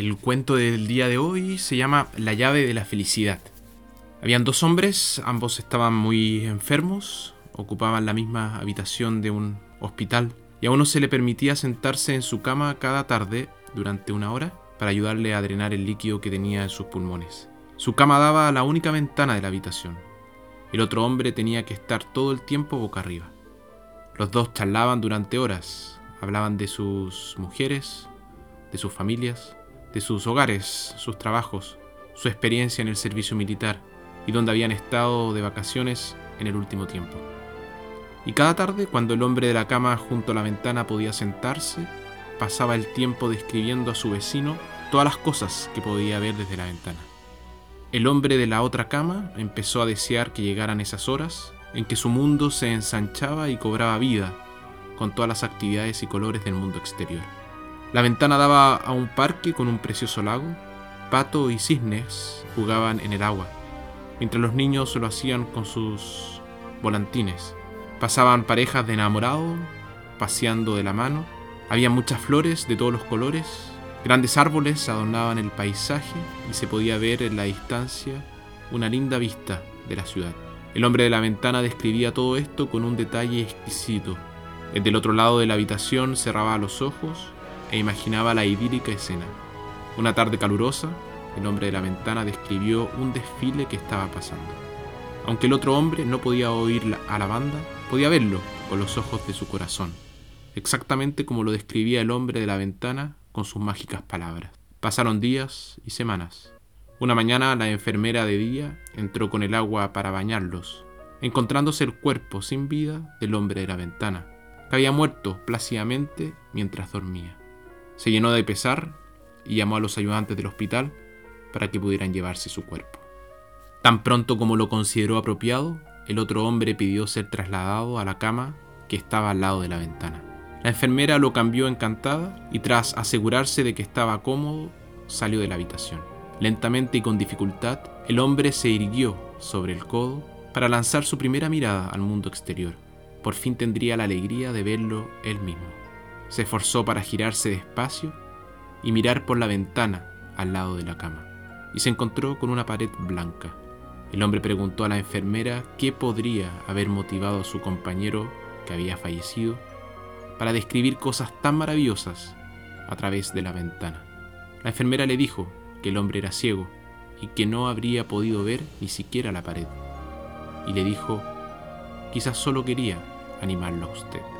El cuento del día de hoy se llama La llave de la felicidad. Habían dos hombres, ambos estaban muy enfermos, ocupaban la misma habitación de un hospital y a uno se le permitía sentarse en su cama cada tarde durante una hora para ayudarle a drenar el líquido que tenía en sus pulmones. Su cama daba a la única ventana de la habitación. El otro hombre tenía que estar todo el tiempo boca arriba. Los dos charlaban durante horas, hablaban de sus mujeres, de sus familias, de sus hogares, sus trabajos, su experiencia en el servicio militar y donde habían estado de vacaciones en el último tiempo. Y cada tarde, cuando el hombre de la cama junto a la ventana podía sentarse, pasaba el tiempo describiendo a su vecino todas las cosas que podía ver desde la ventana. El hombre de la otra cama empezó a desear que llegaran esas horas en que su mundo se ensanchaba y cobraba vida con todas las actividades y colores del mundo exterior. La ventana daba a un parque con un precioso lago. Pato y cisnes jugaban en el agua, mientras los niños lo hacían con sus volantines. Pasaban parejas de enamorados, paseando de la mano. Había muchas flores de todos los colores. Grandes árboles adornaban el paisaje y se podía ver en la distancia una linda vista de la ciudad. El hombre de la ventana describía todo esto con un detalle exquisito. El otro lado de la habitación cerraba los ojos e imaginaba la idílica escena. Una tarde calurosa, el hombre de la ventana describió un desfile que estaba pasando. Aunque el otro hombre no podía oír a la banda, podía verlo con los ojos de su corazón, exactamente como lo describía el hombre de la ventana con sus mágicas palabras. Pasaron días y semanas. Una mañana la enfermera de día entró con el agua para bañarlos, encontrándose el cuerpo sin vida del hombre de la ventana, que había muerto plácidamente mientras dormía. Se llenó de pesar y llamó a los ayudantes del hospital para que pudieran llevarse su cuerpo. Tan pronto como lo consideró apropiado, el otro hombre pidió ser trasladado a la cama que estaba al lado de la ventana. La enfermera lo cambió encantada y tras asegurarse de que estaba cómodo, salió de la habitación. Lentamente y con dificultad, el hombre se irguió sobre el codo para lanzar su primera mirada al mundo exterior. Por fin tendría la alegría de verlo él mismo. Se esforzó para girarse despacio y mirar por la ventana al lado de la cama, y se encontró con una pared blanca. El hombre preguntó a la enfermera qué podría haber motivado a su compañero que había fallecido para describir cosas tan maravillosas a través de la ventana. La enfermera le dijo que el hombre era ciego y que no habría podido ver ni siquiera la pared. Y le dijo, quizás solo quería animarlo a usted.